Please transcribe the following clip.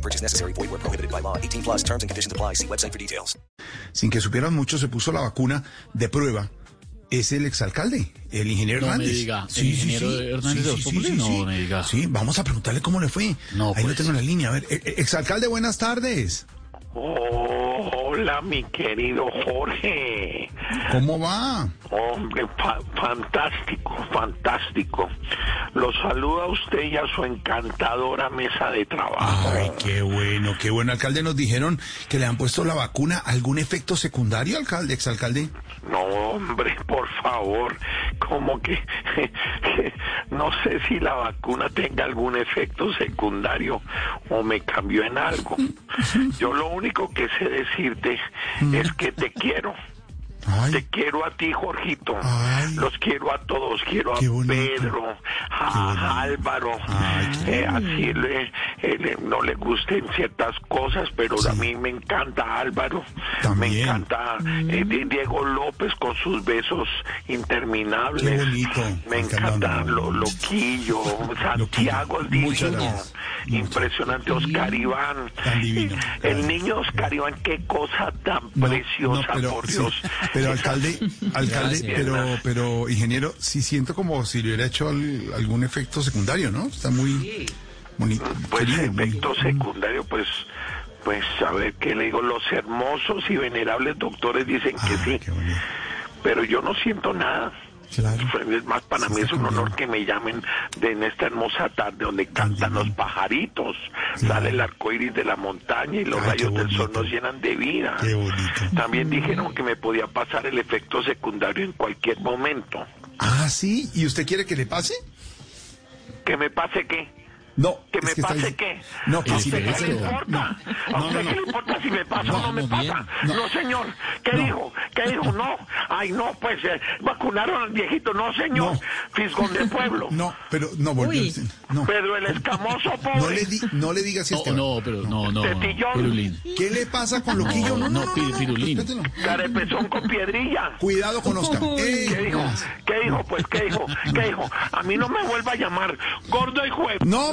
No purchase necessary. Void where prohibited by law. 18 plus terms and conditions apply. See website for details. sin que supieran mucho, se puso la vacuna de prueba. Es el exalcalde, el ingeniero No me Hernández. diga, ¿el ingeniero Hernández? No me diga. Sí, vamos a preguntarle cómo le fue. No, Ahí lo pues. tengo en la línea. A ver, eh, eh, exalcalde, buenas tardes. Hola, mi querido Jorge. ¿Cómo va? Hombre, fa- fantástico, fantástico. Lo saluda a usted y a su encantadora mesa de trabajo. Ay, qué bueno, qué bueno. Alcalde, nos dijeron que le han puesto la vacuna. ¿Algún efecto secundario, alcalde, exalcalde? No, hombre, por favor. Como que no sé si la vacuna tenga algún efecto secundario o me cambió en algo. Yo lo único que sé decirte es que te quiero. Ay, Te quiero a ti, Jorgito. Ay. Los quiero a todos. Quiero a. Pedro, a Álvaro. Ay, qué Eh, así le, eh, no le gusten ciertas cosas, pero a mí me encanta Álvaro. También. Me encanta eh, Di- Diego López con sus besos interminables. Qué bonito. Me encanta lo, Loquillo, Santiago. Muchas Divino. Impresionante Oscar Iván. Tan divino. El niño Oscar Iván, qué cosa tan No, preciosa, no, pero, por sí, Dios. pero alcalde, alcalde, Gracias. pero, pero ingeniero, sí siento como si le hubiera hecho al- algún efecto secundario, ¿no? Está muy bonito. Pues efecto secundario, pues, pues a ver qué le digo, los hermosos y venerables doctores dicen que Ah, sí, pero yo no siento nada. Claro. Es más, para Sí, mí es un honor que me llamen de en esta hermosa tarde donde cantan los pajaritos, Claro. sale el arco iris de la montaña y los Ay, rayos del sol nos llenan de vida. Qué. También dijeron que me podía pasar el efecto secundario en cualquier momento. Ah, sí. ¿Y usted quiere que le pase? ¿Que me pase qué? No. ¿Que es me está pase dic- qué? No, que ¿A si qué pase. le No, importa? no, ¿A no, usted no, qué le no. importa si me pasa o no me pasa? bien. No, No. señor. ¿Qué No. dijo? ¿Qué dijo? No. Ay, no, pues eh, vacunaron al viejito. No, señor. No. Fisgón de pueblo. No, pero no volvió. No. Pedro el escamoso, pobre. No le, di, no le diga así a No, no, pero no, no. Pirulín. ¿Qué le pasa con Loquillo? No, no, pi- pirulín. Carepezón con piedrilla. Cuidado con Oscar. Ey, ¿Qué dijo? gracias. ¿Qué dijo? Pues, ¿qué dijo? ¿Qué dijo? A mí no me vuelva a llamar gordo y juez. No